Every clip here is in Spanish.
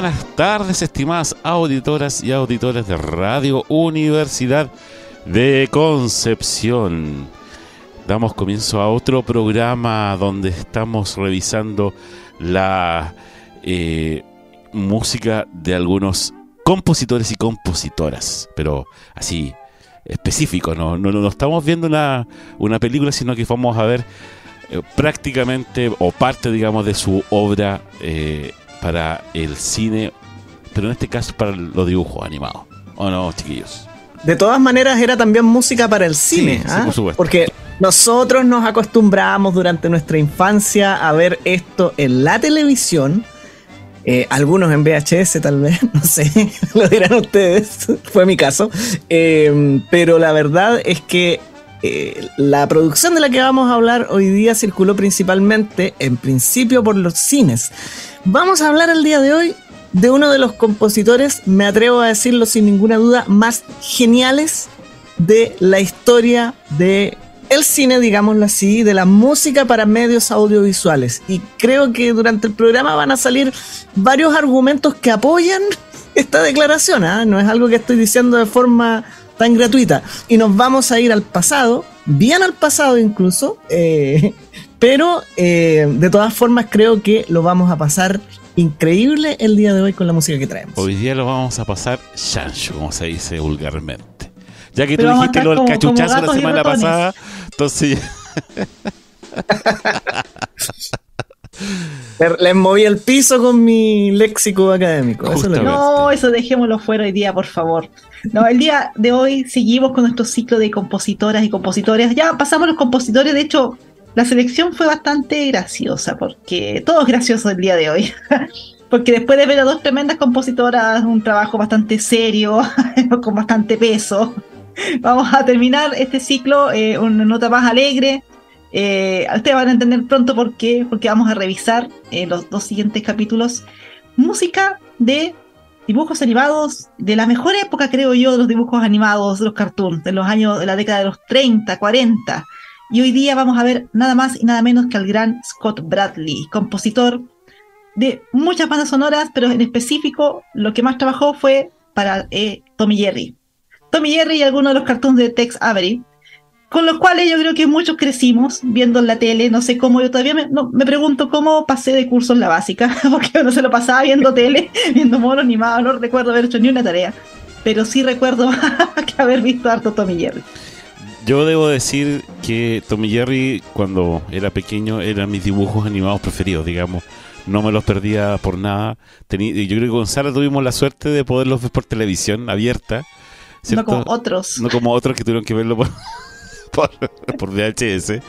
Buenas tardes, estimadas auditoras y auditores de Radio Universidad de Concepción. Damos comienzo a otro programa donde estamos revisando la eh, música de algunos compositores y compositoras, pero así específico, no, no, no estamos viendo una, una película, sino que vamos a ver eh, prácticamente o parte, digamos, de su obra eh, para el cine, pero en este caso para los dibujos animados. ¿O no, chiquillos? De todas maneras, era también música para el cine, Sí, sí, ¿ah? por supuesto. porque nosotros nos acostumbramos durante nuestra infancia a ver esto en la televisión. eh, algunos en VHS tal vez, no sé, lo dirán ustedes, fue mi caso. Eh, pero la verdad es que eh, la producción de la que vamos a hablar hoy día circuló principalmente, en principio, por los cines. Vamos a hablar el día de hoy de uno de los compositores, me atrevo a decirlo sin ninguna duda, más geniales de la historia de el cine, digámoslo así, de la música para medios audiovisuales. Y creo que durante el programa van a salir varios argumentos que apoyan esta declaración. ¿ah? No es algo que estoy diciendo de forma tan gratuita. Y nos vamos a ir al pasado, bien al pasado incluso, eh, pero eh, de todas formas creo que lo vamos a pasar increíble el día de hoy con la música que traemos. Hoy día lo vamos a pasar chancho, como se dice vulgarmente. Ya que Pero tú dijiste lo del cachuchazo la semana pasada, entonces Le- Les moví el piso con mi léxico académico. Eso es lo. No, eso dejémoslo fuera hoy día, por favor. No, el día de hoy seguimos con nuestro ciclo de compositoras y compositores. Ya pasamos los compositores, de hecho, la selección fue bastante graciosa, porque todo es gracioso el día de hoy. Porque después de ver a dos tremendas compositoras, un trabajo bastante serio, con bastante peso, vamos a terminar este ciclo eh, una nota más alegre. Eh, ustedes van a entender pronto por qué, porque vamos a revisar eh, los dos siguientes capítulos. Música de dibujos animados de la mejor época, creo yo, de los dibujos animados, de los cartoons, de los años de la década de los 30, 40. Y hoy día vamos a ver nada más y nada menos que al gran Scott Bradley, compositor de muchas bandas sonoras, pero en específico lo que más trabajó fue para eh, Tommy Jerry. Tommy Jerry y algunos de los cartoons de Tex Avery, con los cuales yo creo que muchos crecimos viendo en la tele, no sé cómo, yo todavía me, no, me pregunto cómo pasé de curso en la básica, porque yo no se lo pasaba viendo tele, viendo mono animado, no recuerdo haber hecho ni una tarea, pero sí recuerdo que haber visto harto Tommy Jerry. Yo debo decir que Tommy Jerry cuando era pequeño eran mis dibujos animados preferidos, digamos. No me los perdía por nada. Yo creo que con Sara tuvimos la suerte de poderlos ver por televisión abierta. No ¿cierto? como otros. No como otros que tuvieron que verlo por, por, por VHS.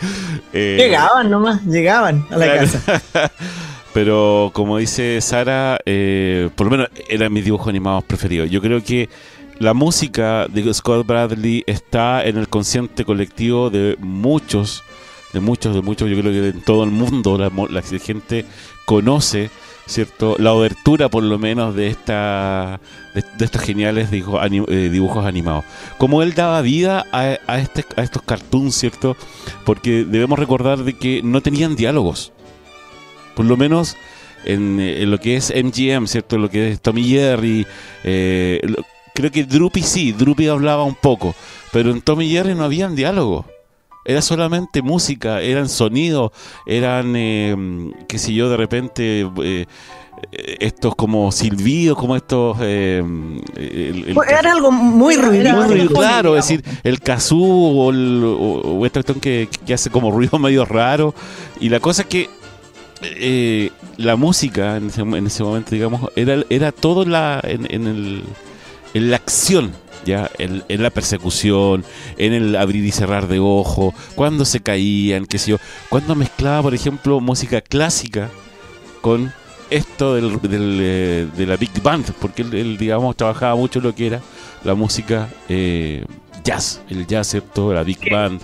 Eh, Llegaban nomás, llegaban a la claro. casa. Pero como dice Sara, eh, por lo menos eran mis dibujos animados preferidos. Yo creo que la música de Scott Bradley está en el consciente colectivo de muchos, de muchos, de muchos. Yo creo que en todo el mundo la, la gente conoce, ¿cierto? La obertura, por lo menos, de esta de, de estos geniales eh, dibujos animados. Como él daba vida a, a, este, a estos cartoons, ¿cierto? Porque debemos recordar de que no tenían diálogos por lo menos en, eh, lo que es MGM, ¿cierto? Lo que es Tommy Jerry. eh, creo que Droopy sí, Droopy hablaba un poco, pero en Tommy Jerry no habían diálogo. Era solamente música, eran sonidos, eran, eh, qué sé yo, de repente eh, estos como silbidos, como estos... Eh, pues era algo muy ruidoso. claro, es decir, el kazoo o, o, esta cuestión que, que, hace como ruido medio raro. Y la cosa es que eh, la música en ese, en ese, momento, digamos, era, era todo la, en, en, el, en la acción. ¿ya? En, en, la persecución, en el abrir y cerrar de ojo, cuando se caían, qué sé yo, cuando mezclaba, por ejemplo, música clásica con esto del, del, eh, de la Big Band, porque él, digamos, trabajaba mucho lo que era la música eh, jazz, el jazz, ¿cierto? La Big Band.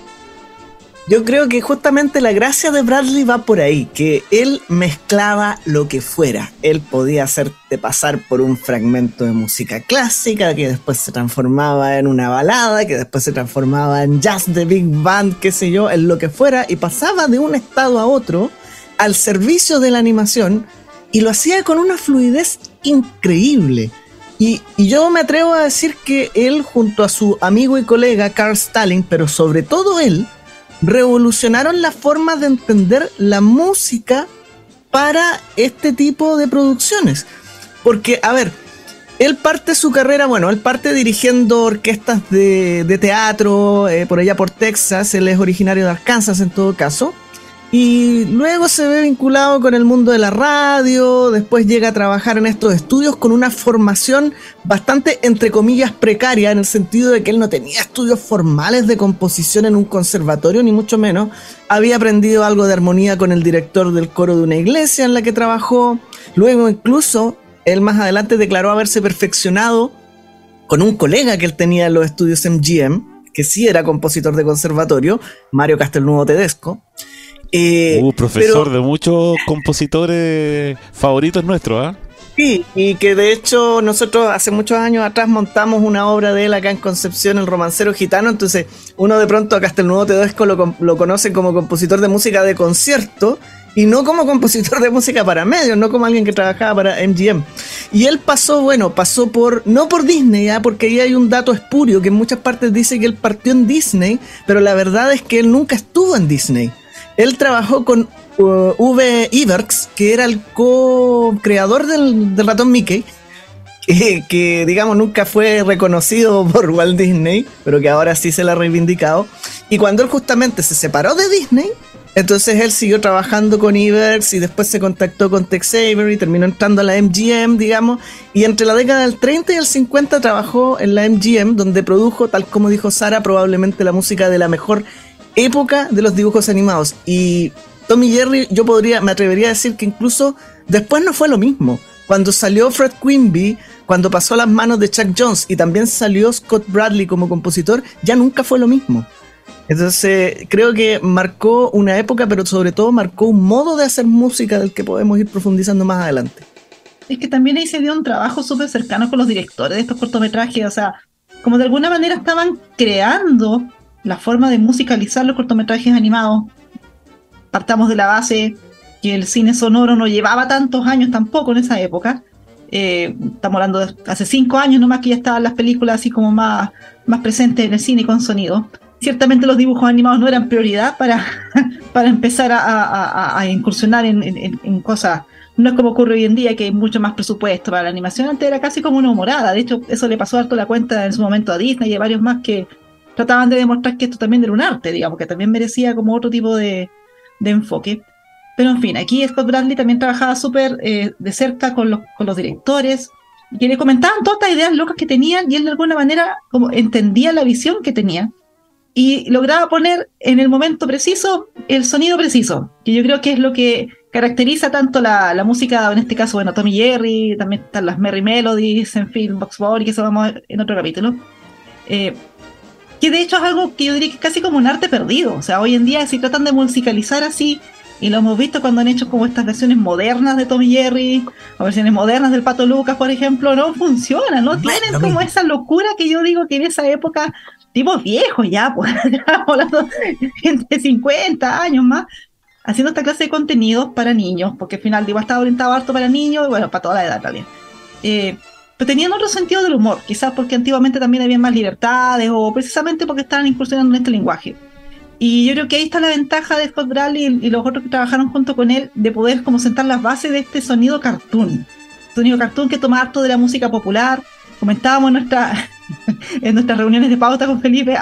Yo creo que justamente la gracia de Bradley va por ahí, que él mezclaba lo que fuera. Él podía hacerte pasar por un fragmento de música clásica, que después se transformaba en una balada, que después se transformaba en jazz de big band, qué sé yo, en lo que fuera, y pasaba de un estado a otro al servicio de la animación, y lo hacía con una fluidez increíble. Y, yo me atrevo a decir que él, junto a su amigo y colega Carl Stalin, pero sobre todo él, revolucionaron la forma de entender la música para este tipo de producciones. Porque, a ver, él parte su carrera, bueno, él parte dirigiendo orquestas de, teatro eh, por allá por Texas, él es originario de Arkansas en todo caso. Y luego se ve vinculado con el mundo de la radio, después llega a trabajar en estos estudios con una formación bastante, entre comillas, precaria, en el sentido de que él no tenía estudios formales de composición en un conservatorio, ni mucho menos. Había aprendido algo de armonía con el director del coro de una iglesia en la que trabajó. Luego incluso, él más adelante declaró haberse perfeccionado con un colega que él tenía en los estudios MGM, que sí era compositor de conservatorio, Mario Castelnuovo Tedesco. Eh, uh, profesor de muchos compositores favoritos nuestros, ¿ah? Sí, y que de hecho nosotros hace muchos años atrás montamos una obra de él acá en Concepción, El Romancero Gitano, entonces uno de pronto a Castelnuovo Tedesco lo, lo conoce como compositor de música de concierto y no como compositor de música para medios, no como alguien que trabajaba para MGM. Y él pasó, bueno, pasó por, no por Disney, ¿ya? porque ahí hay un dato espurio que en muchas partes dice que él partió en Disney, pero la verdad es que él nunca estuvo en Disney. Él trabajó con uh, V. Iverks, que era el co-creador del, ratón Mickey, que, digamos nunca fue reconocido por Walt Disney, pero que ahora sí se le ha reivindicado. Y cuando él justamente se separó de Disney, entonces él siguió trabajando con Iverks y después se contactó con Tex Avery terminó entrando a la MGM, digamos. Y entre la década del 30 y el 50 trabajó en la MGM, donde produjo, tal como dijo Sara, probablemente la música de la mejor época de los dibujos animados. Y Tommy Jerry, yo podría, me atrevería a decir que incluso después no fue lo mismo. Cuando salió Fred Quimby, cuando pasó a las manos de Chuck Jones y también salió Scott Bradley como compositor, ya nunca fue lo mismo. Entonces, creo que marcó una época, pero sobre todo marcó un modo de hacer música del que podemos ir profundizando más adelante. Es que también ahí se dio un trabajo súper cercano con los directores de estos cortometrajes, o sea, como de alguna manera estaban creando la forma de musicalizar los cortometrajes animados. Partamos de la base que el cine sonoro no llevaba tantos años tampoco en esa época. Eh, estamos hablando de hace cinco años nomás que ya estaban las películas así como más, más presentes en el cine con sonido. Ciertamente los dibujos animados no eran prioridad para, para empezar a, incursionar en, cosas no es como ocurre hoy en día, que hay mucho más presupuesto para la animación. Antes era casi como una humorada. De hecho, eso le pasó harto la cuenta en su momento a Disney y a varios más que trataban de demostrar que esto también era un arte, digamos, que también merecía como otro tipo de, enfoque. Pero en fin, aquí Scott Bradley también trabajaba súper eh, de cerca con los, con los directores, y le comentaban todas estas ideas locas que tenían, y él de alguna manera como entendía la visión que tenía, y lograba poner en el momento preciso el sonido preciso, que yo creo que es lo que caracteriza tanto la, la música, en este caso, bueno, Tommy Jerry, también están las Merry Melodies, en fin, Box Bunny, que eso vamos en otro capítulo. Eh, que de hecho es algo que yo diría que es casi como un arte perdido. O sea, hoy en día si tratan de musicalizar así, y lo hemos visto cuando han hecho como estas versiones modernas de Tommy Jerry, o versiones modernas del Pato Lucas, por ejemplo, no funciona, no tienen como esa locura que yo digo que en esa época, tipos viejos ya, pues, hablando gente de 50 años más, haciendo esta clase de contenidos para niños, porque al final digo, estaba orientado harto para niños y bueno, para toda la edad también. Eh, pero tenían otro sentido del humor, quizás porque antiguamente también había más libertades o precisamente porque estaban incursionando en este lenguaje. Y yo creo que ahí está la ventaja de Scott Bradley y, los otros que trabajaron junto con él de poder como sentar las bases de este sonido cartoon. Sonido cartoon que toma harto de la música popular. Comentábamos en, nuestra, en nuestras reuniones de pauta con Felipe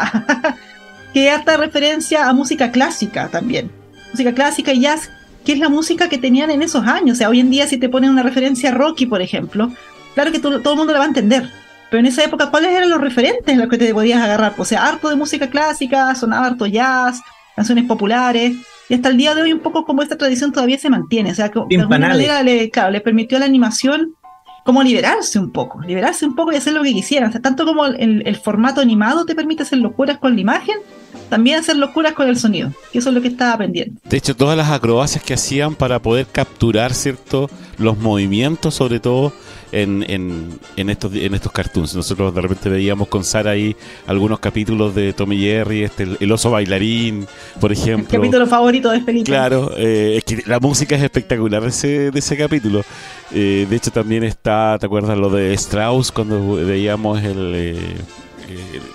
que harta referencia a música clásica también. Música clásica y jazz, que es la música que tenían en esos años. O sea, hoy en día si te ponen una referencia a Rocky, por ejemplo, claro que todo, todo el mundo la va a entender pero en esa época, ¿cuáles eran los referentes en los que te podías agarrar? O sea, harto de música clásica, sonaba harto jazz, canciones populares. Y hasta el día de hoy un poco como esta tradición todavía se mantiene. O sea, que de alguna manera le, claro, le permitió a la animación como liberarse un poco, liberarse un poco y hacer lo que quisieran. O sea, tanto como el, el, formato animado te permite hacer locuras con la imagen, también hacer locuras con el sonido. Y eso es lo que estaba aprendiendo. De hecho, todas las acrobacias que hacían para poder capturar, ¿cierto? Los movimientos, sobre todo, en, en, en, estos, en estos cartoons. Nosotros de repente veíamos con Sara ahí algunos capítulos de Tommy Jerry, este, el, oso bailarín, por ejemplo. El capítulo favorito de este Claro, eh, es que la música es espectacular de ese, de ese capítulo. Eh, de hecho, también está, ¿te acuerdas lo de Strauss cuando veíamos el. Eh,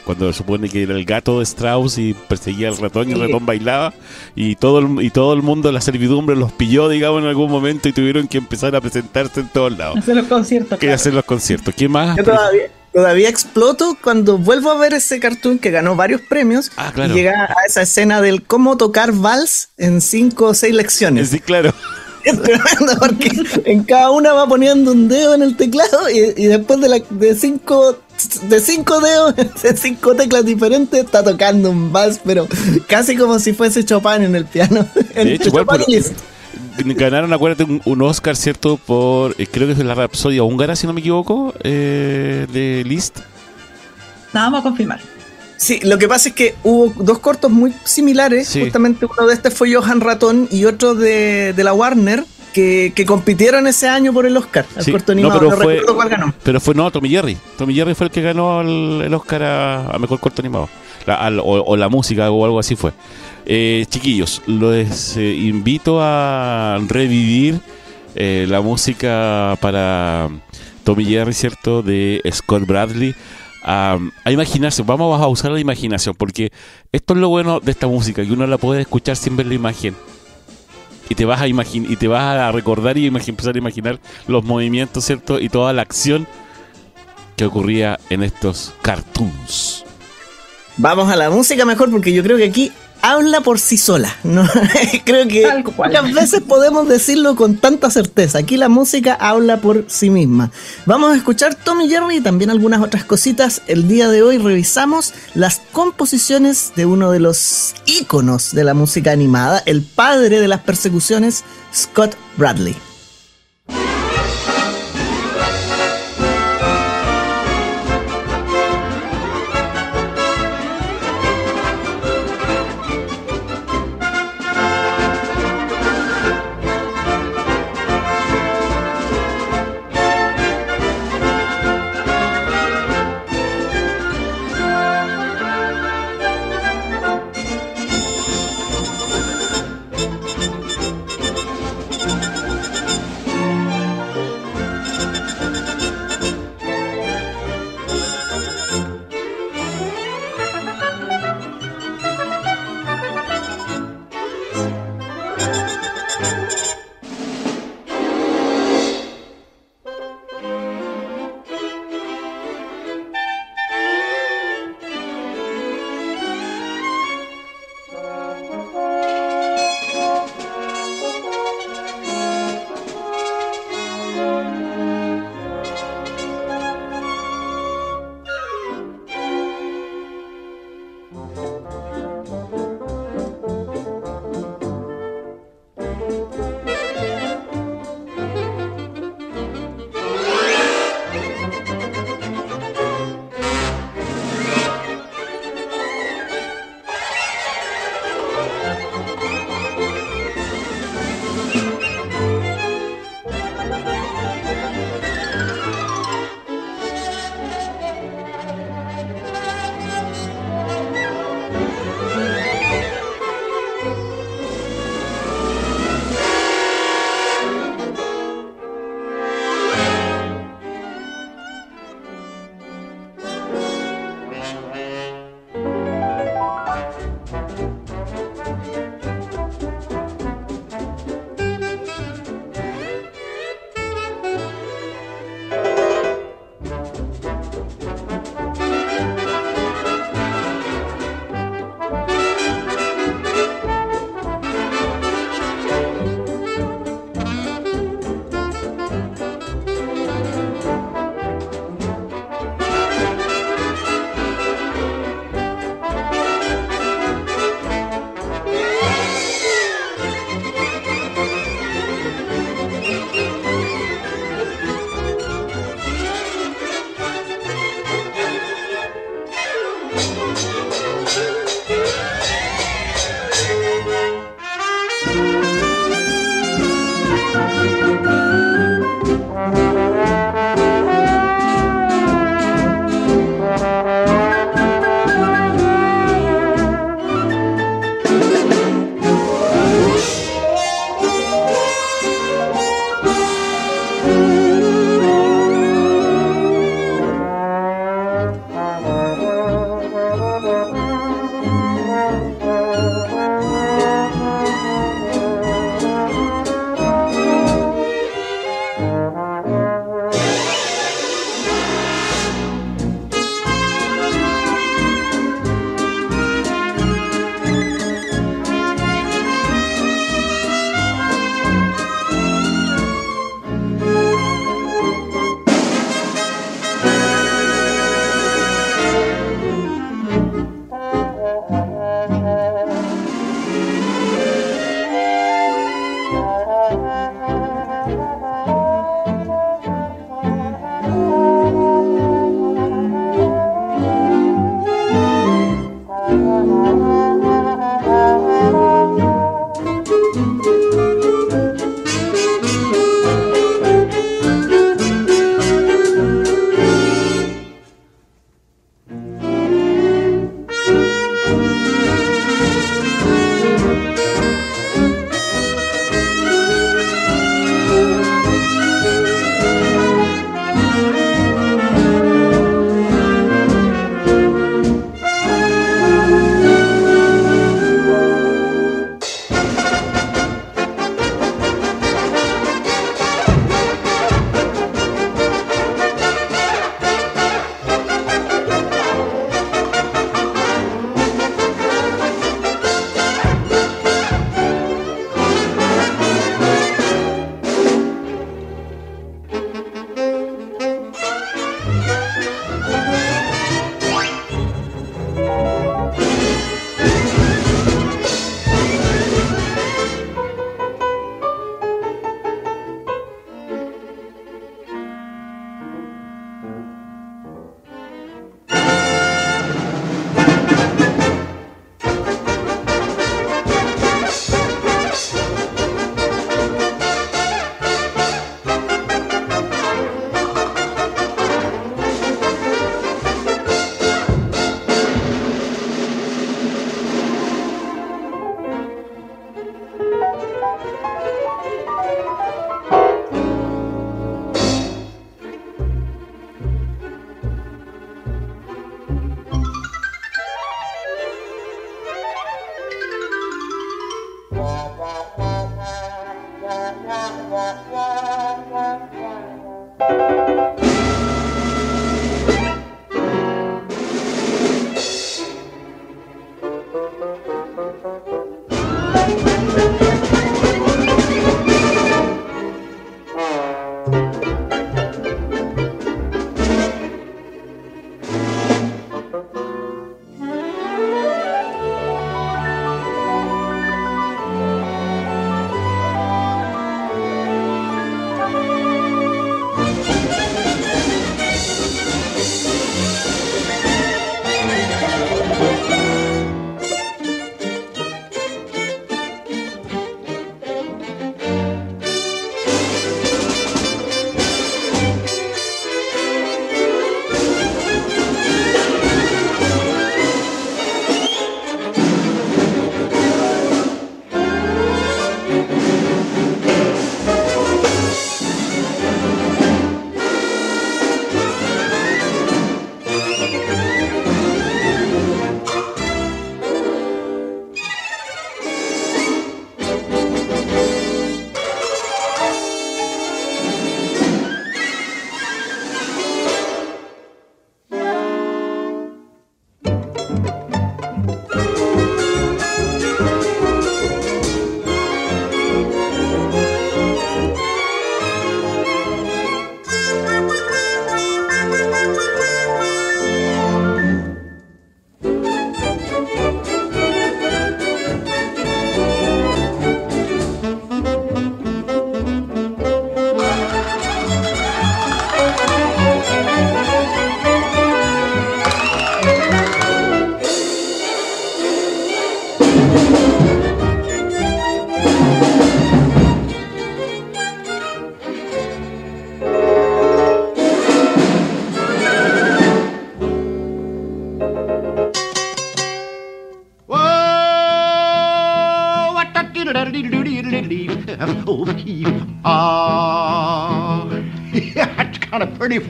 cuando supone que era el gato de Strauss y perseguía al ratón y el ratón bailaba y todo el, y todo el mundo la servidumbre los pilló digamos en algún momento y tuvieron que empezar a presentarse en todos lados. Hacer los conciertos que hacer los conciertos. ¿qué más? todavía, todavía exploto cuando vuelvo a ver ese cartoon que ganó varios premios ah, y llega a esa escena del cómo tocar vals en cinco o seis lecciones. Sí claro. Es tremendo porque en cada una va poniendo un dedo en el teclado y, después de, la, de cinco de cinco dedos, de cinco teclas diferentes, está tocando un vals, pero casi como si fuese Chopin en el piano. De hecho, igual, ganaron, acuérdate, un, Oscar, ¿cierto? Por, eh, creo que es la Rapsodia húngara, si no me equivoco, eh, de Liszt. vamos a confirmar. Sí, lo que pasa es que hubo dos cortos muy similares. Justamente uno de este fue Johan Ratón y otro de, de la Warner, que, compitieron ese año por el Oscar, el corto animado. No, pero fue, cuál ganó. Pero fue no, Tommy Jerry. Tommy Jerry fue el que ganó el, Oscar a, mejor corto animado. o, la música o algo así fue. Eh, chiquillos, los eh, invito a revivir eh, la música para Tommy Jerry, ¿cierto? De Scott Bradley. A, a, imaginarse, vamos a usar la imaginación, porque esto es lo bueno de esta música, que uno la puede escuchar sin ver la imagen y te vas a imaginar y te vas a recordar y empezar a imaginar los movimientos, ¿cierto? Y toda la acción que ocurría en estos cartoons. Vamos a la música mejor porque yo creo que aquí habla por sí sola. ¿no? Creo que muchas veces podemos decirlo con tanta certeza. Aquí la música habla por sí misma. Vamos a escuchar Tommy Jerry y también algunas otras cositas. El día de hoy revisamos las composiciones de uno de los íconos de la música animada, el padre de las persecuciones, Scott Bradley.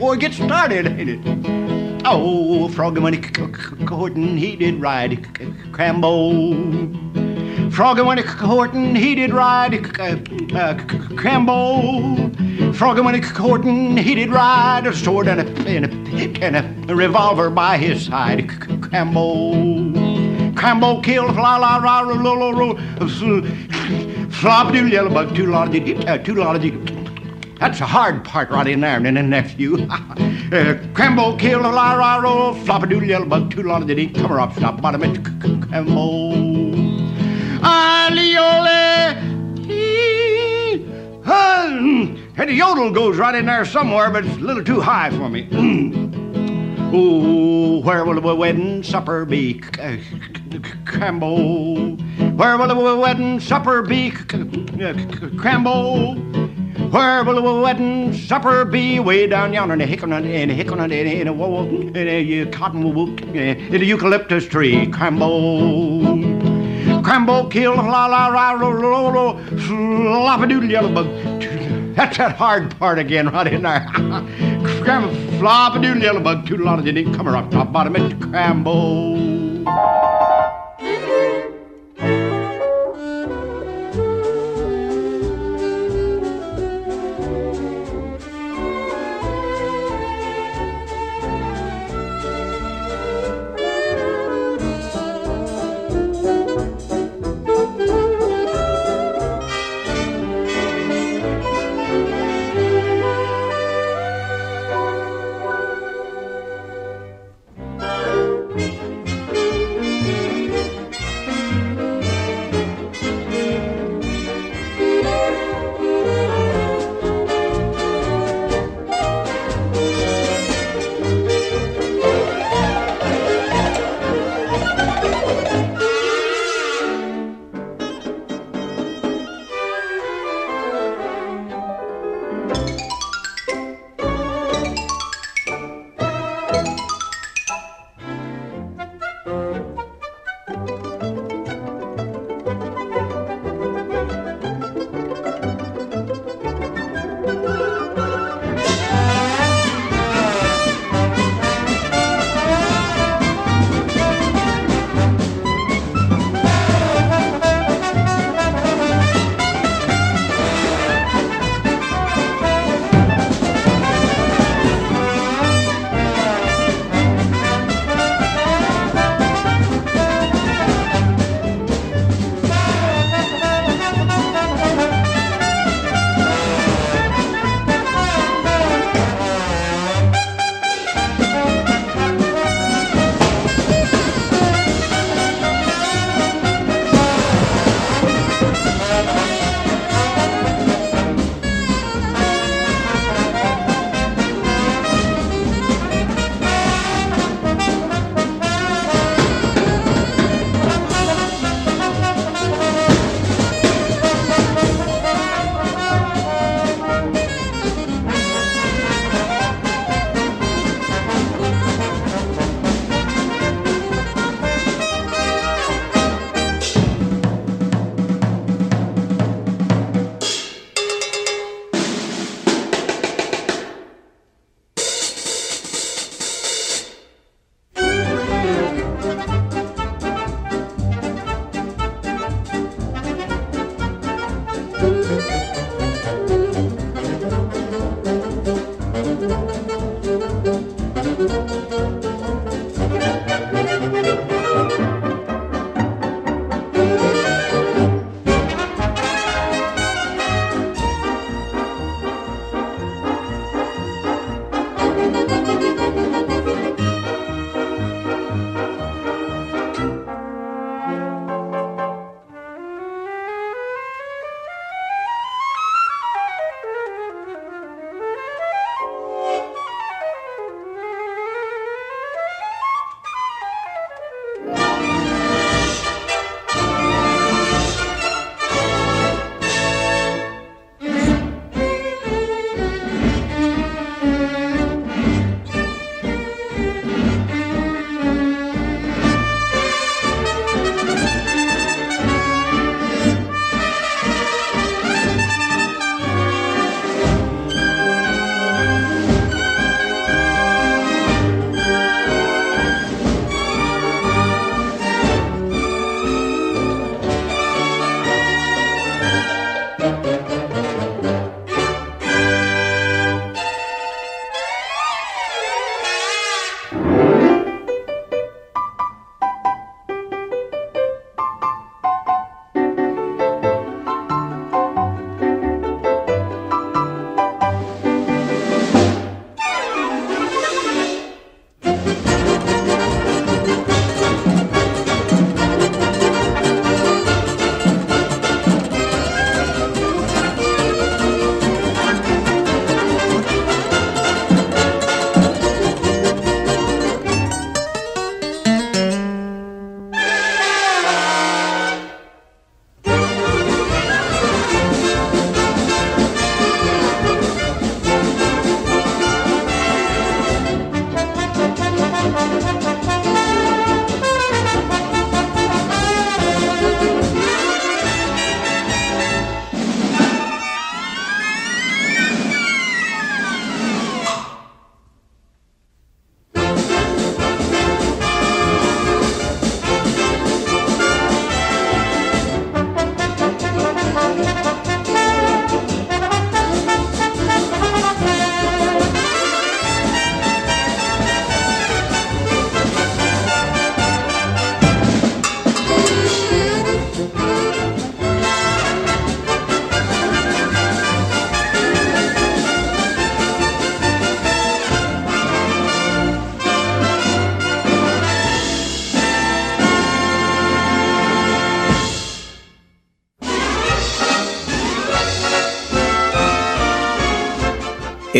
Before it gets started, ain't it? Oh, Froggy he courting, he did ride Crambo. Froggy he courting, he did ride uh, Crambo. Froggy he courting, he did ride a sword and a, and a, and a revolver by his side. Crambo. Crambo killed la la la la la la flop doodle yellow bug lot of two lot of that's a hard part right in there, and then nephew. uh, Crambo killed a la ra roll, flop a doodle yellow bug two lot of the come up, stop bottom it, Crambo. Aliole, and the yodel goes right in there somewhere, but it's a little too high for me. Oh, where will the wedding supper be? Crambo. Where will the wedding supper be? Crambo. Where will the wedding supper be? Way down yonder in a hickon in a hickon in a, in a, in a, uh, cottonwood in a eucalyptus tree. Crambo. Crambo killed la la la la la la flop a doodle yellow bug. That's that hard part again, right in there. Cram flop a doodle yellow bug, toodle on it, didn't come up top bottom it, crambo.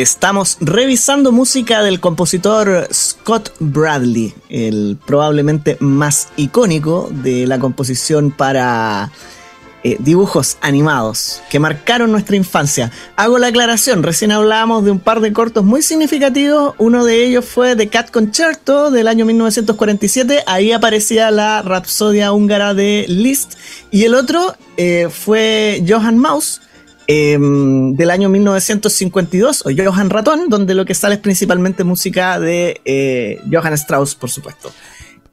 Estamos revisando música del compositor Scott Bradley, el probablemente más icónico de la composición para eh, dibujos animados que marcaron nuestra infancia. Hago la aclaración, recién hablábamos de un par de cortos muy significativos, uno de ellos fue The Cat Concerto del año 1947, ahí aparecía la Rapsodia húngara de Liszt, y el otro eh, fue Johann Maus, em, del año 1952, o Johann Ratón, donde lo que sale es principalmente música de eh, Johann Strauss, por supuesto.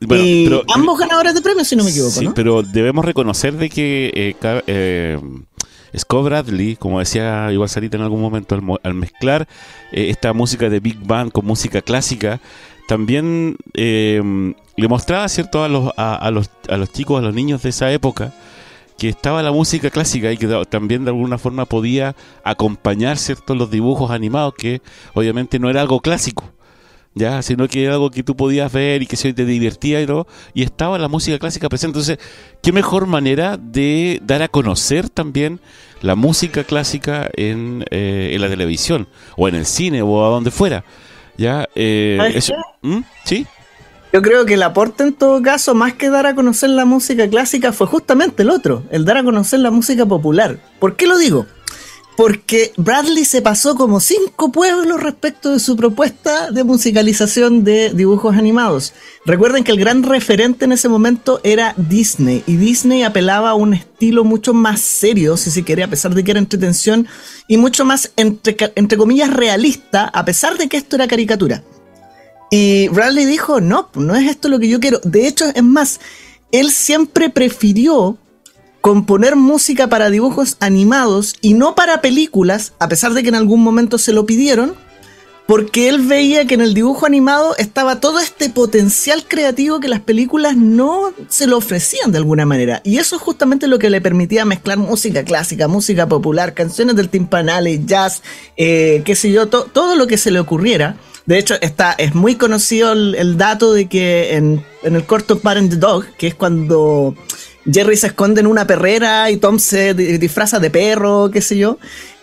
Bueno, y pero- ambos ganadores de premios, si no me equivoco, Sí, ¿no? pero debemos reconocer de que eh, eh, Scott Bradley, como decía igual Sarita en algún momento, al, mo- al mezclar eh, esta música de Big Band con música clásica, también eh, le mostraba, ¿cierto?, a los, a, a los, a los chicos, a los niños de esa época, que estaba la música clásica y que también de alguna forma podía acompañar, ¿cierto?, los dibujos animados, que obviamente no era algo clásico ya, sino que era algo que tú podías ver y que se te divertía y todo, y estaba la música clásica presente. Entonces, qué mejor manera de dar a conocer también la música clásica en, eh, en la televisión, o en el cine, o a donde fuera. Ya, eh, ¿Sabes eso- ¿Mm? ¿Sí? Yo creo que el aporte en todo caso, más que dar a conocer la música clásica, fue justamente el otro, el dar a conocer la música popular. ¿Por qué lo digo? Porque Bradley se pasó como cinco pueblos respecto de su propuesta de musicalización de dibujos animados. Recuerden que el gran referente en ese momento era Disney, y Disney apelaba a un estilo mucho más serio, si se quiere, a pesar de que era entretención, y mucho más, entre, comillas, realista, a pesar de que esto era caricatura. Y Bradley dijo, no, no es esto lo que yo quiero. De hecho, es más, él siempre prefirió componer música para dibujos animados y no para películas, a pesar de que en algún momento se lo pidieron, porque él veía que en el dibujo animado estaba todo este potencial creativo que las películas no se lo ofrecían de alguna manera. Y eso es justamente lo que le permitía mezclar música clásica, música popular, canciones del timpanale, jazz, eh, qué sé yo, to- todo lo que se le ocurriera. De hecho, está, es muy conocido el, dato de que en, en el corto the Dog, que es cuando Jerry se esconde en una perrera y Tom se di- disfraza de perro, qué sé yo.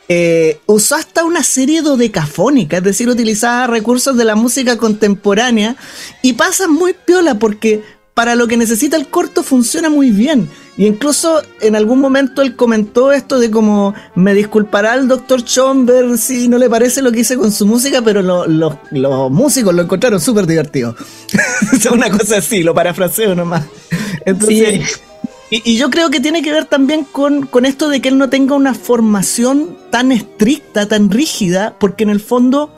eh, usó hasta una serie dodecafónica, es decir, utilizaba recursos de la música contemporánea y pasa muy piola porque para lo que necesita el corto funciona muy bien. Y incluso en algún momento él comentó esto de como me disculpará el doctor Chomber si no le parece lo que hice con su música, pero lo- lo- los músicos lo encontraron súper divertido. o sea, una cosa así, lo parafraseo nomás. Entonces, y, y yo creo que tiene que ver también con, con esto de que él no tenga una formación tan estricta, tan rígida, porque en el fondo,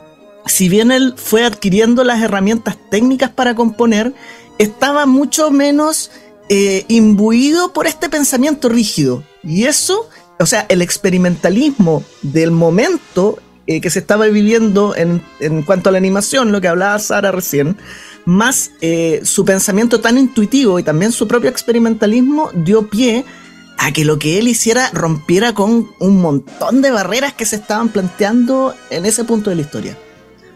si bien él fue adquiriendo las herramientas técnicas para componer, estaba mucho menos eh, imbuido por este pensamiento rígido. Y eso, o sea, el experimentalismo del momento eh, que se estaba viviendo en, en cuanto a la animación, lo que hablaba Sara recién, más eh, su pensamiento tan intuitivo y también su propio experimentalismo dio pie a que lo que él hiciera rompiera con un montón de barreras que se estaban planteando en ese punto de la historia.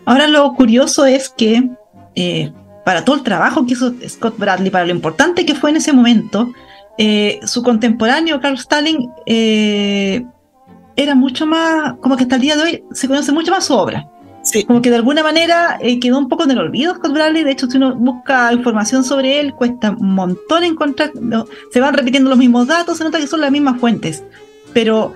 Ahora lo curioso es que eh, para todo el trabajo que hizo Scott Bradley, para lo importante que fue en ese momento, eh, su contemporáneo Carl Stalin eh, era mucho más, como que hasta el día de hoy se conoce mucho más su obra. Sí, Como que de alguna manera eh, quedó un poco en el olvido Scott Bradley. De hecho, si uno busca información sobre él, cuesta un montón encontrar. no, se van repitiendo los mismos datos, se nota que son las mismas fuentes. Pero,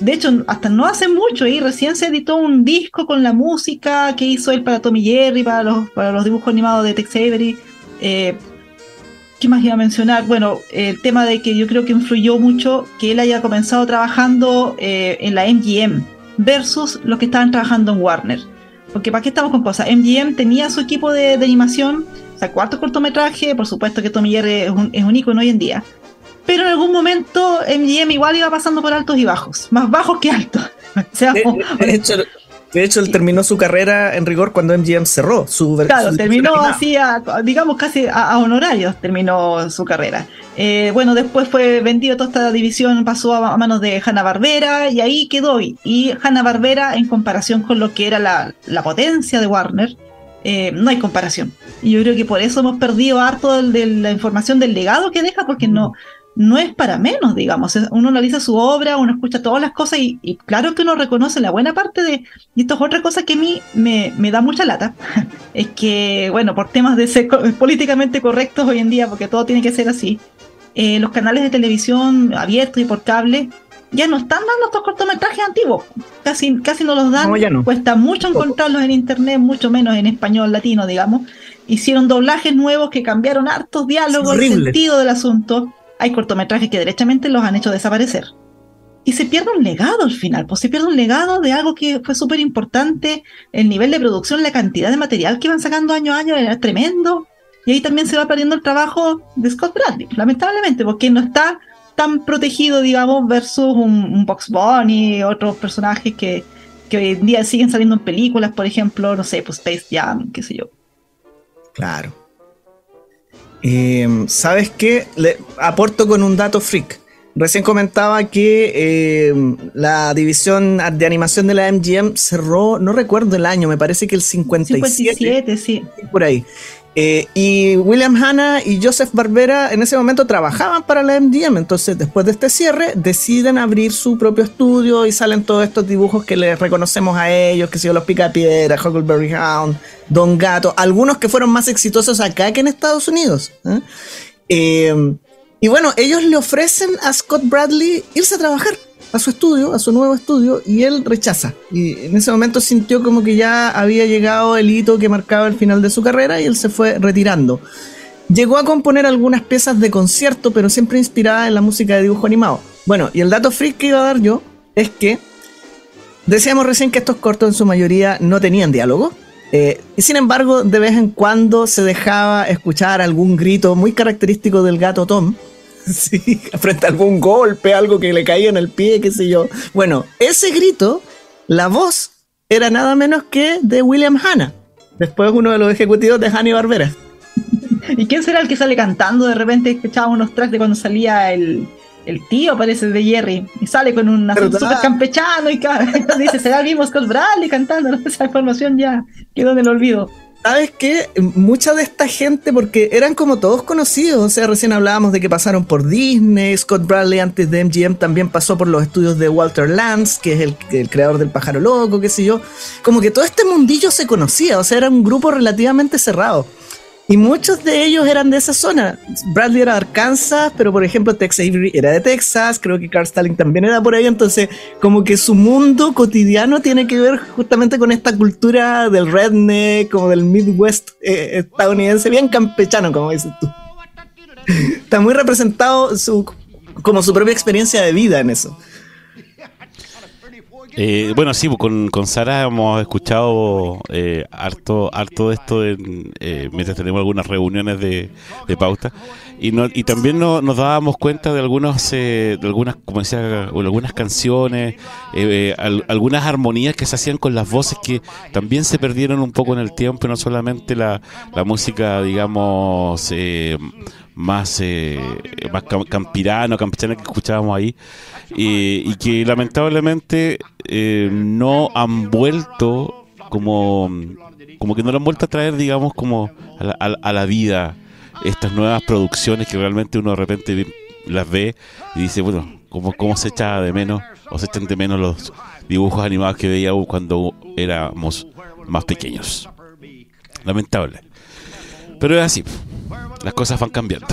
de hecho, hasta no hace mucho, y recién se editó un disco con la música que hizo él para Tommy Jerry, para los, para los dibujos animados de Tex Avery. Eh, ¿Qué más iba a mencionar? Bueno, el tema de que yo creo que influyó mucho que él haya comenzado trabajando eh, en la MGM versus los que estaban trabajando en Warner. Porque ¿para qué estamos con cosas? MGM tenía su equipo de, de animación, o sea, cuarto cortometraje, por supuesto que Tommy Jerry es un, es un ícono hoy en día. Pero en algún momento MGM igual iba pasando por altos y bajos, más bajos que altos. O sea, de, de hecho, de hecho, él terminó su carrera en rigor cuando MGM cerró su Claro, su terminó así, a- digamos casi a, a honorarios, terminó su carrera. Eh, bueno, después fue vendido toda esta división, pasó a, a manos de Hanna Barbera y ahí quedó. Y, y Hanna Barbera, en comparación con lo que era la, la potencia de Warner, eh, no hay comparación. Y yo creo que por eso hemos perdido harto de la información del legado que deja, porque no, no es para menos, digamos. Uno analiza su obra, uno escucha todas las cosas y, y claro que uno reconoce la buena parte de... Y esto es otra cosa que a mí me, me da mucha lata. es que, bueno, por temas de ser políticamente correctos hoy en día, porque todo tiene que ser así, eh, los canales de televisión abiertos y por cable ya no están dando estos cortometrajes antiguos. Casi, casi no los dan. Cuesta mucho encontrarlos en internet, mucho menos en español latino, digamos. Hicieron doblajes nuevos que cambiaron hartos diálogos, el sentido del asunto hay cortometrajes que derechamente los han hecho desaparecer. Y se pierde un legado al final, pues se pierde un legado de algo que fue súper importante, el nivel de producción, la cantidad de material que iban sacando año a año era tremendo. Y ahí también se va perdiendo el trabajo de Scott Bradley, lamentablemente, porque no está tan protegido, digamos, versus un, un Box Bunny otros personajes que, que hoy en día siguen saliendo en películas, por ejemplo, no sé, pues Space Jam, qué sé yo. Claro. Eh, ¿Sabes qué? Le aporto con un dato freak. Recién comentaba que eh, la división de animación de la MGM cerró, no recuerdo el año, me parece que el 57. 57, sí. Por ahí. Eh, y William Hanna y Joseph Barbera en ese momento trabajaban para la MGM, entonces después de este cierre deciden abrir su propio estudio y salen todos estos dibujos que les reconocemos a ellos, que son los Picapiedra, Huckleberry Hound, Don Gato, algunos que fueron más exitosos acá que en Estados Unidos. ¿eh? Eh, y bueno, ellos le ofrecen a Scott Bradley irse a trabajar a su estudio, a su nuevo estudio, y él rechaza. Y en ese momento sintió como que ya había llegado el hito que marcaba el final de su carrera y él se fue retirando. Llegó a componer algunas piezas de concierto, pero siempre inspirada en la música de dibujo animado. Bueno, y el dato freak que iba a dar yo es que decíamos recién que estos cortos en su mayoría no tenían diálogo. Eh, y sin embargo, de vez en cuando se dejaba escuchar algún grito muy característico del gato Tom, Sí, frente a algún golpe, algo que le caía en el pie, qué sé yo. Bueno, ese grito, la voz, era nada menos que de William Hanna. Después uno de los ejecutivos de Hanny Barbera. ¿Y quién será el que sale cantando? De repente escuchaba unos tracks de cuando salía el, el tío, parece, de Jerry. Y sale con un súper campechano y dice, será el mismo Scott Bradley cantando. Esa información ya quedó en el olvido. ¿Sabes qué? Mucha de esta gente, porque eran como todos conocidos, o sea, recién hablábamos de que pasaron por Disney, Scott Bradley antes de MGM también pasó por los estudios de Walter Lance, que es el, el, creador del pájaro loco, qué sé yo. Como que todo este mundillo se conocía, o sea, era un grupo relativamente cerrado. Y muchos de ellos eran de esa zona. Bradley era de Arkansas, pero por ejemplo Tex Avery era de Texas, creo que Carl Stalling también era por ahí, entonces como que su mundo cotidiano tiene que ver justamente con esta cultura del redneck, como del Midwest eh, estadounidense, bien campechano, como dices tú. Está muy representado su, como su propia experiencia de vida en eso. Eh, bueno, sí, con, con Sara hemos escuchado eh, harto, harto de esto eh, mientras tenemos algunas reuniones de, de pauta y, no, y también no, nos dábamos cuenta de algunos, de algunas, como decía, algunas canciones, algunas armonías que se hacían con las voces que también se perdieron un poco en el tiempo, no solamente la, la música, digamos, más, más campirano, campechana que escuchábamos ahí. Y que lamentablemente eh, no han vuelto como como que no lo han vuelto a traer digamos como a la, vida estas nuevas producciones que realmente uno de repente las ve y dice bueno como cómo se echa de menos o se echan de menos los dibujos animados que veíamos cuando éramos más pequeños lamentable. Pero es así las cosas van cambiando.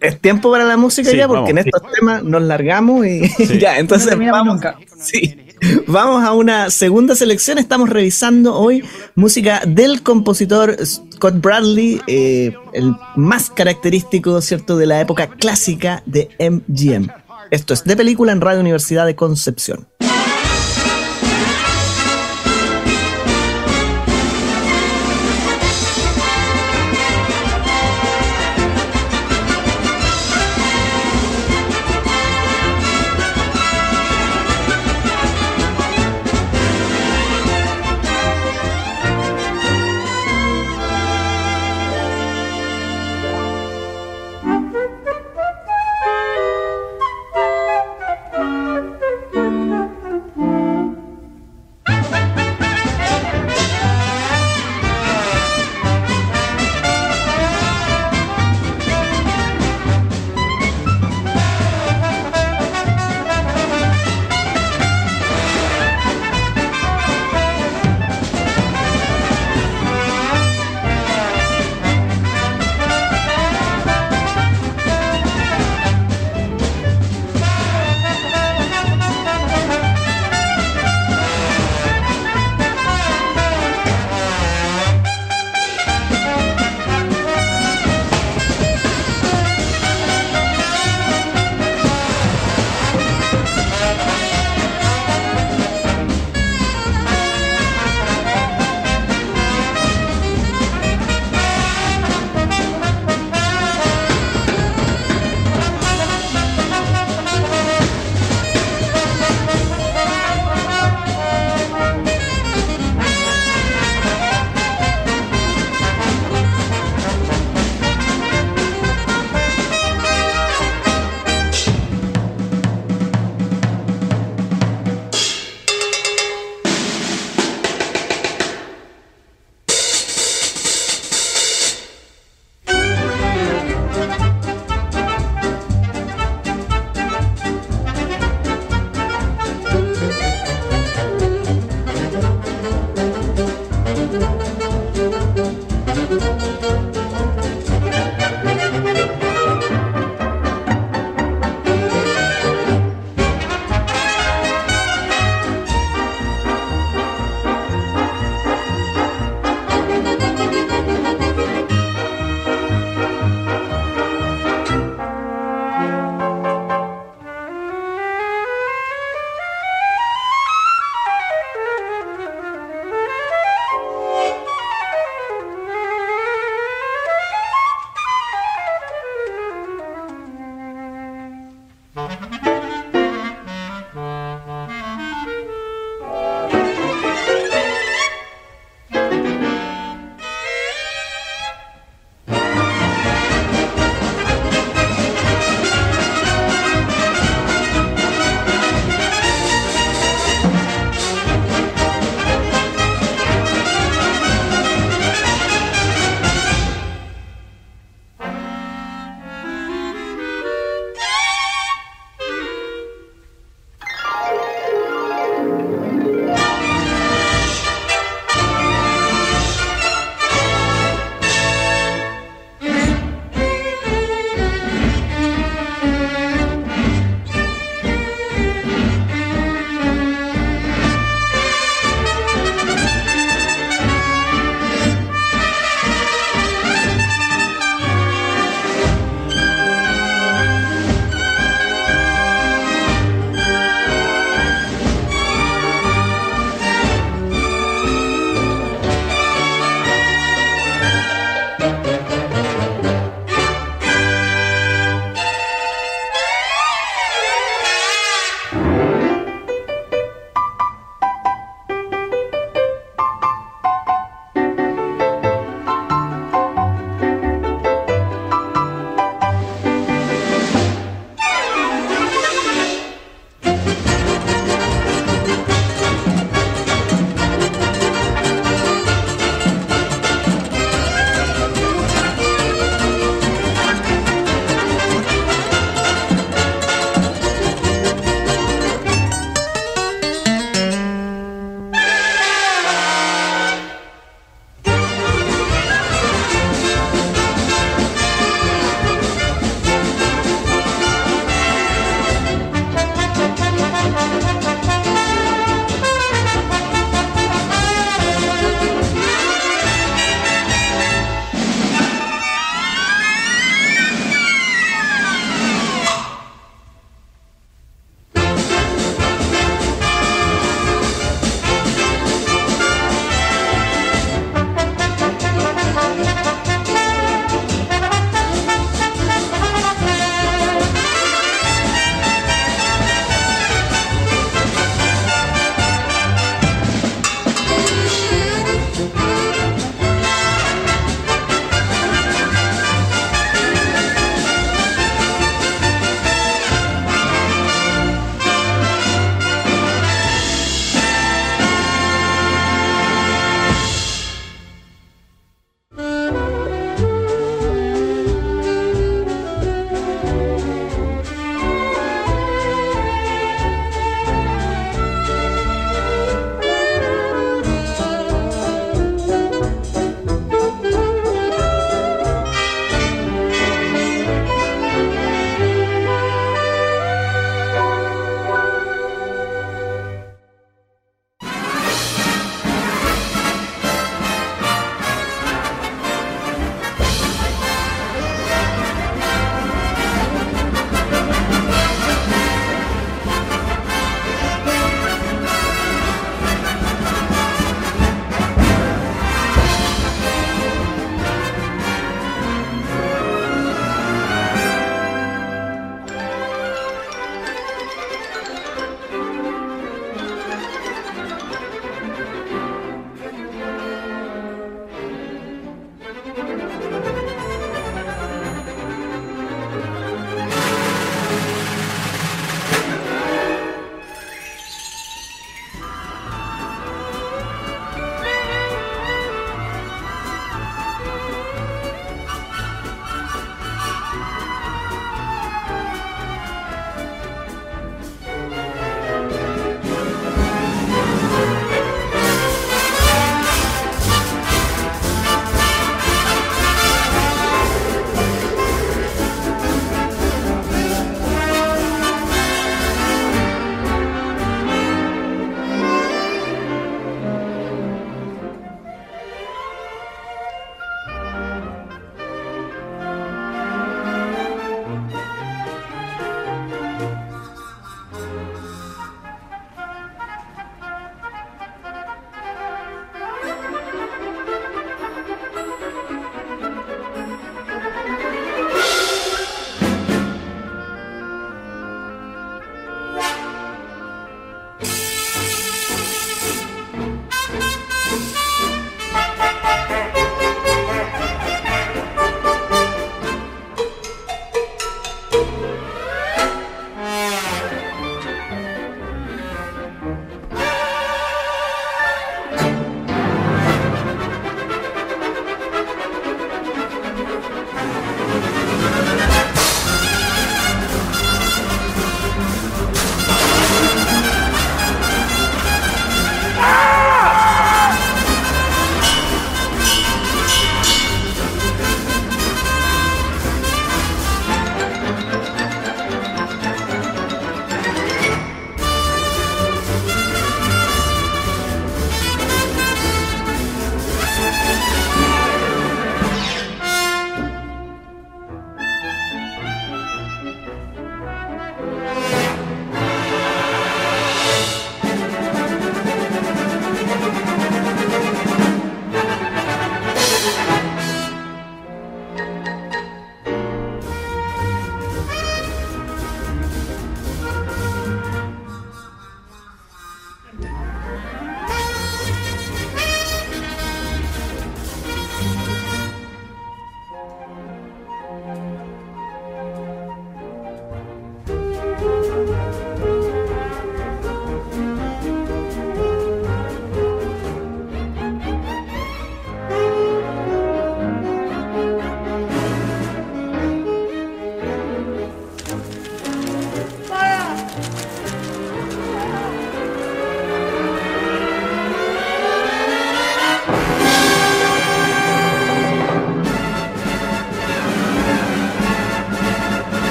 Es tiempo para la música ya, porque en estos temas nos largamos y ya, entonces vamos, vamos a una segunda selección. Estamos revisando hoy música del compositor Scott Bradley, eh, el más característico, ¿cierto?, de la época clásica de MGM. Esto es de película en Radio Universidad de Concepción.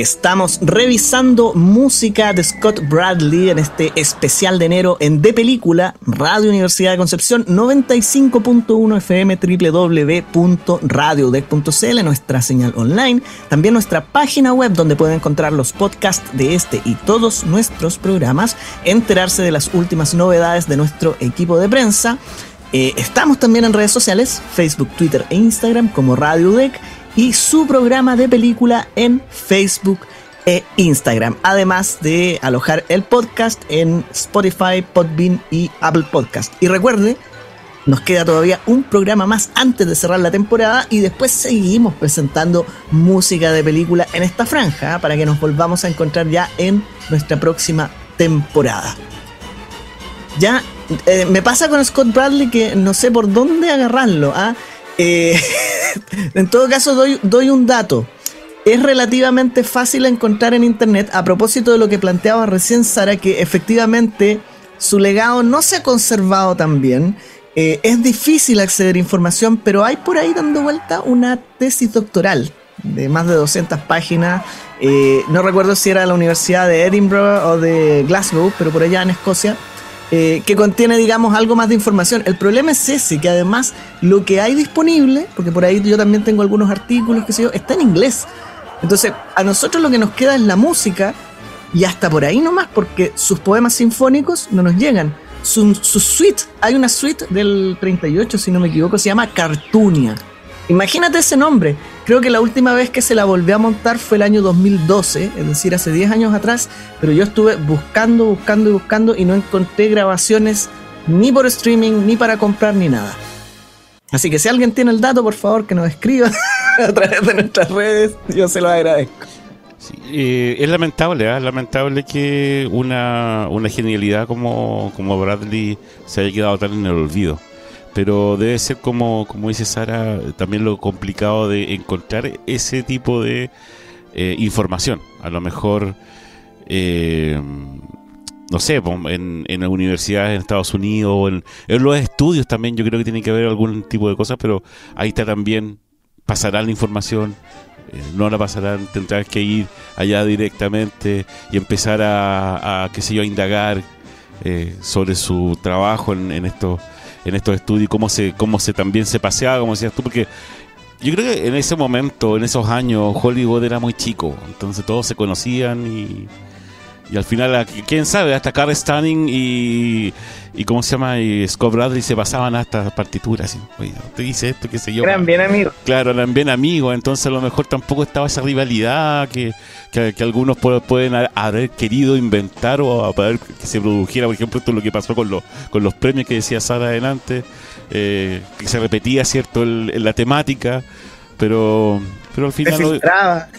Estamos revisando música de Scott Bradley en este especial de enero en De Película, Radio Universidad de Concepción, 95.1 FM, www.radiodec.cl, nuestra señal online, también nuestra página web donde pueden encontrar los podcasts de este y todos nuestros programas, enterarse de las últimas novedades de nuestro equipo de prensa. Eh, estamos también en redes sociales, Facebook, Twitter e Instagram como Radio Deck y su programa de película en Facebook e Instagram, además de alojar el podcast en Spotify, Podbean y Apple Podcast. Y recuerde, nos queda todavía un programa más antes de cerrar la temporada y después seguimos presentando música de película en esta franja para que nos volvamos a encontrar ya en nuestra próxima temporada. Ya eh, me pasa con Scott Bradley que no sé por dónde agarrarlo. ¿ah? en todo caso, doy, doy un dato. Es relativamente fácil encontrar en internet, a propósito de lo que planteaba recién Sara, que efectivamente su legado no se ha conservado tan bien. Eh, es difícil acceder a información, pero hay por ahí dando vuelta una tesis doctoral de más de 200 páginas. Eh, no recuerdo si era de la Universidad de Edinburgh o de Glasgow, pero por allá en Escocia eh, que contiene, digamos, algo más de información. El problema es ese, que además lo que hay disponible, porque por ahí yo también tengo algunos artículos, que sé yo, está en inglés. Entonces, a nosotros lo que nos queda es la música, y hasta por ahí nomás, porque sus poemas sinfónicos no nos llegan. Su, su suite, hay una suite del 38, si no me equivoco, se llama Cartunia Imagínate ese nombre. Creo que la última vez que se la volvió a montar fue el año 2012, es decir, hace 10 años atrás, pero yo estuve buscando, buscando y buscando y no encontré grabaciones ni por streaming, ni para comprar, ni nada. Así que si alguien tiene el dato, por favor, que nos escriba a través de nuestras redes, yo se lo agradezco. Eh, es lamentable, ¿eh? es lamentable que una, una genialidad como, como Bradley se haya quedado tan en el olvido pero debe ser como, como dice Sara, también lo complicado de encontrar ese tipo de eh, información. A lo mejor, eh, no sé, en, en las universidades en Estados Unidos o en, los estudios también yo creo que tiene que haber algún tipo de cosas, pero ahí está también, pasará la información, eh, no la pasarán, tendrás que ir allá directamente y empezar a, qué sé yo, a indagar sobre su trabajo en, en estos en estos estudios, cómo se, cómo se también se paseaba, como decías tú, porque yo creo que en ese momento, en esos años, Hollywood era muy chico, entonces todos se conocían y, y al final, quién sabe, hasta Carl Stanning y, y ¿cómo se llama? Y Scott Bradley se pasaban hasta partituras. Y, Oye, te dice esto, qué sé yo. Eran bien amigos. Claro, eran bien amigos, entonces a lo mejor tampoco estaba esa rivalidad que, que, algunos pueden haber querido inventar o para que se produjera, por ejemplo, esto es lo que pasó con, los con los premios que decía Sara adelante, eh, que se repetía, ¿cierto?, en la temática, pero pero al final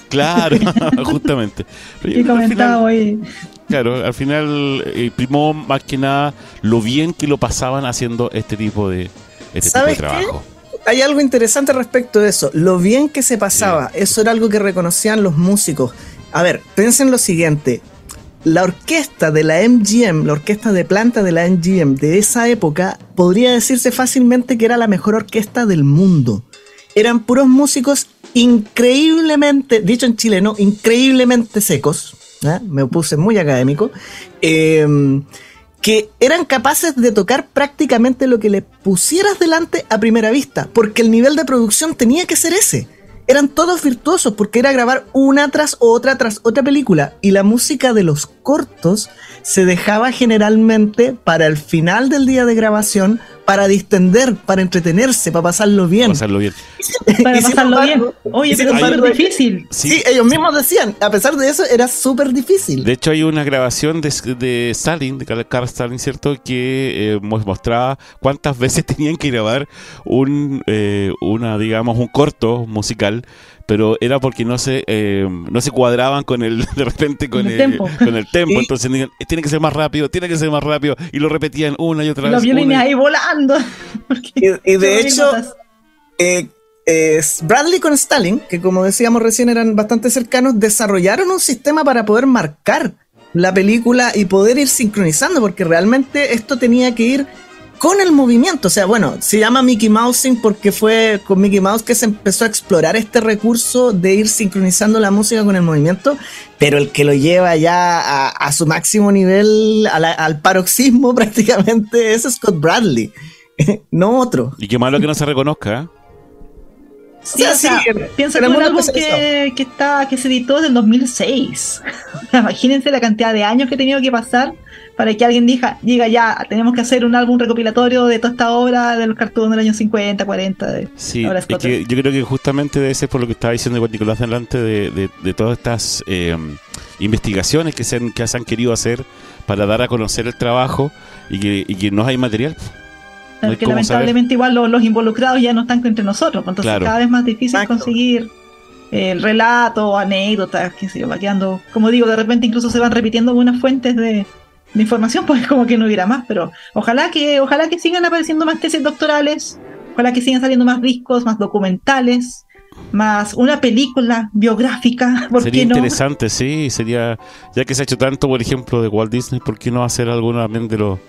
claro justamente. Y comentaba ahí claro al final eh, primó más que nada lo bien que lo pasaban haciendo este tipo de este tipo de trabajo. Hay algo interesante respecto de eso. Lo bien que se pasaba eso era algo que reconocían los músicos. A ver, piensen lo siguiente. La orquesta de la MGM, la orquesta de planta de la MGM de esa época, podría decirse fácilmente que era la mejor orquesta del mundo. Eran puros músicos increíblemente, dicho en chileno, increíblemente secos. Me puse muy académico. Em, que eran capaces de tocar prácticamente lo que le pusieras delante a primera vista, porque el nivel de producción tenía que ser ese eran todos virtuosos porque era grabar una tras otra tras otra película y la música de los cortos se dejaba generalmente para el final del día de grabación para distender, para entretenerse, para pasarlo bien. Pasarlo bien. para pasarlo bien. Oye, pero es súper difícil. Sí. ellos mismos decían, a pesar de eso, era súper difícil. De hecho, hay una grabación de, de Stalin, de Carl Stalin, ¿cierto? Que eh, mostraba cuántas veces tenían que grabar un, eh, una, digamos, un corto musical pero era porque no se eh, no se cuadraban con el de repente con, el, tempo. con el tempo. Entonces tiene que ser más rápido tiene que ser más rápido y lo repetían una y otra vez los violines ahí volando. Y, de hecho eh, Bradley con Stalin que como decíamos recién eran bastante cercanos desarrollaron un sistema para poder marcar la película y poder ir sincronizando porque realmente esto tenía que ir con el movimiento. O sea, bueno, se llama Mickey Mousing porque fue con Mickey Mouse que se empezó a explorar este recurso de ir sincronizando la música con el movimiento, pero el que lo lleva ya a, su máximo nivel, al paroxismo prácticamente, es Scott Bradley, no otro. Y qué malo que no se reconozca. Sí, O sea, sí, piensa en un álbum que, que, está, que se editó desde el 2006. Imagínense la cantidad de años que ha tenido que pasar para que alguien diga, diga ya, tenemos que hacer un álbum recopilatorio de toda esta obra de los cartoons del año 50, 40. De, Sí, es que yo creo que justamente debe ser por lo que estaba diciendo igual Nicolás delante de, de, de todas estas eh, investigaciones que se, han, que se han querido hacer para dar a conocer el trabajo y que, y que no hay material. No hay que cómo lamentablemente igual los, los involucrados ya no están entre nosotros, pues, entonces Claro. cada vez más difícil Exacto. conseguir eh, el relato, anécdotas, qué sé yo, va quedando, como digo, de repente incluso se van repitiendo algunas fuentes de, de información, pues como que no hubiera más, pero ojalá que, ojalá que sigan apareciendo más tesis doctorales, ojalá que sigan saliendo más discos, más documentales, más una película biográfica, ¿por Sería qué no? interesante, sí, sería, ya que se ha hecho tanto, por ejemplo, de Walt Disney, ¿por qué no hacer alguno también de los,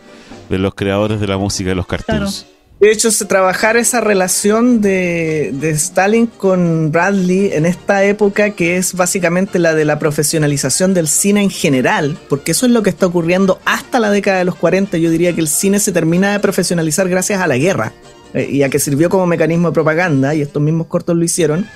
de los creadores de la música de los cartoons? De hecho, se- trabajar esa relación de, de Stalin con Bradley en esta época que es básicamente la de la profesionalización del cine en general, porque eso es lo que está ocurriendo hasta la década de los 40. Yo diría que el cine se termina de profesionalizar gracias a la guerra eh, y a que sirvió como mecanismo de propaganda, y estos mismos cortos lo hicieron.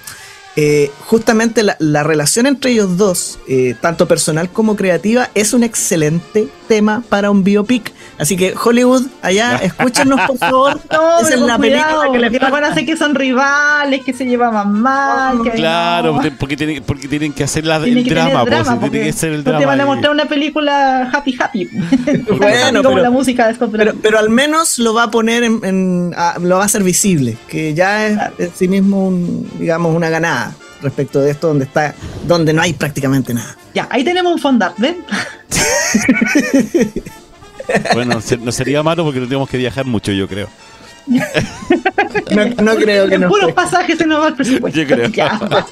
Eh, justamente la, la relación entre ellos dos, eh, tanto personal como creativa, es un excelente tema para un biopic. Así que Hollywood, allá, escúchenos por favor. No, Esa es la cuidado, película que les van a hacer que son rivales, que se llevaban mal, que Claro, no. porque tienen, porque tienen que hacer la, el que tener drama, pues, drama, tiene porque que ser el no drama. te van a mostrar una película happy happy. Bueno, como pero- la música de Scott Pero, pero al menos lo va a poner en, en- lo va a hacer visible, que ya es Claro. en sí mismo un, digamos, una ganada respecto de esto donde está, donde no hay prácticamente nada. Ya, ahí tenemos un fondart, ¿ven? Bueno, no sería malo porque no tenemos que viajar mucho, yo creo. No, no creo que en no. puros pasajes se nos va el presupuesto. Yo creo. Ya, pues.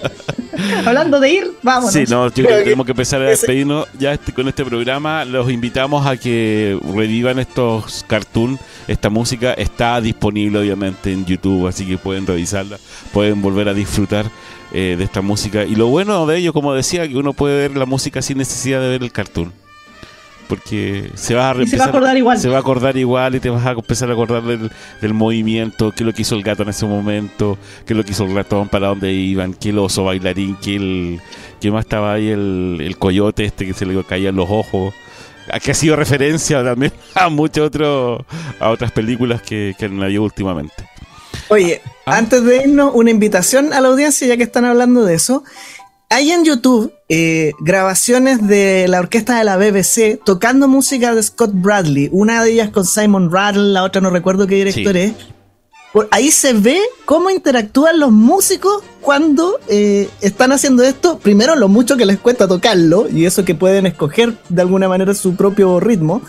Hablando de ir, vámonos. Sí, no, yo creo que que tenemos que empezar a despedirnos ya este- con este programa. Los invitamos a que revivan estos cartoons. Esta música está disponible obviamente en YouTube, así que pueden revisarla, pueden volver a disfrutar eh, de esta música. Y lo bueno de ello, como decía, que uno puede ver la música sin necesidad de ver el cartoon. Porque se va a, Y se va a empezar- acordar igual. Se va a acordar igual y te vas a empezar a acordar del, del movimiento, qué es lo que hizo el gato en ese momento, qué es lo que hizo el ratón, para dónde iban, qué el oso bailarín, qué el qué más estaba ahí el, el coyote este que se le caían los ojos. A que ha sido referencia también a muchos otros a otras películas que, que han habido últimamente. Oye, Ah. antes de irnos, una invitación a la audiencia, ya que están hablando de eso. Hay en YouTube eh, grabaciones de la orquesta de la BBC tocando música de Scott Bradley. Una de ellas con Simon Rattle, la otra no recuerdo qué director Sí. es. Por ahí se ve cómo interactúan los músicos cuando eh, están haciendo esto. Primero, lo mucho que les cuesta tocarlo y eso que pueden escoger de alguna manera su propio ritmo.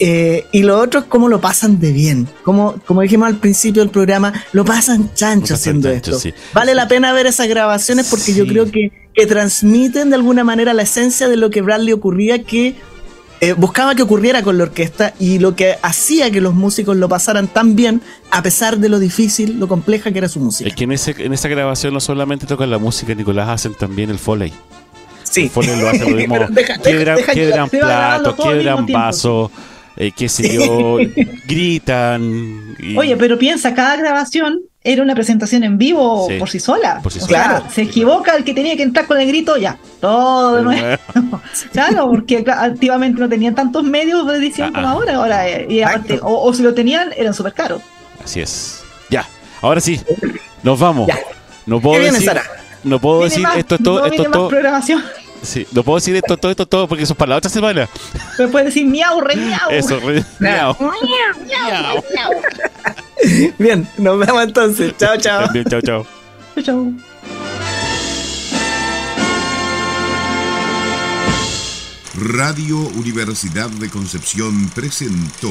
Eh, y lo otro es cómo lo pasan de bien. Como, como dijimos al principio del programa, lo pasan chancho haciendo esto. sí. Vale la pena ver esas grabaciones porque yo creo que, que transmiten de alguna manera la esencia de lo que Bradley ocurría que eh, buscaba que ocurriera con la orquesta y lo que hacía que los músicos lo pasaran tan bien a pesar de lo difícil, lo compleja que era su música. Es que en, ese, en esa grabación no solamente tocan la música, Nicolás, hacen también el foley. Sí. El foley lo hace lo mismo. Deja- quiebran quiebran platos, quiebran tiempo. Eh, qué sé yo, gritan. y- Oye, pero piensa, cada grabación era una presentación en vivo Sí. por sí sola. Por sí O sola. sea, Claro. se equivoca el que tenía que entrar con el grito, ya, todo de nuevo. Claro, porque activamente no tenían tantos medios de edición Ah, como ah. ahora. ahora eh, y aparte, Exacto. o, o si lo tenían, eran súper caros. Así es. Ya, ahora sí, nos vamos. Ya. No puedo ¿Qué viene, decir, no puedo decir más- esto es todo, no esto viene es más todo. programación. Sí, no puedo decir esto, todo esto, todo, porque eso es para la otra semana. Me puedes decir miau, re miau. Eso, re- miau. Bien, nos vemos entonces. Chao, chao. También, chao, chao. Chau, chau. Radio Universidad de Concepción presentó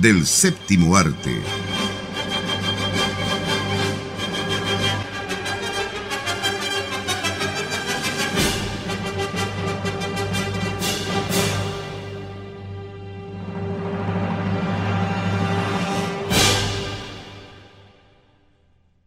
del séptimo arte.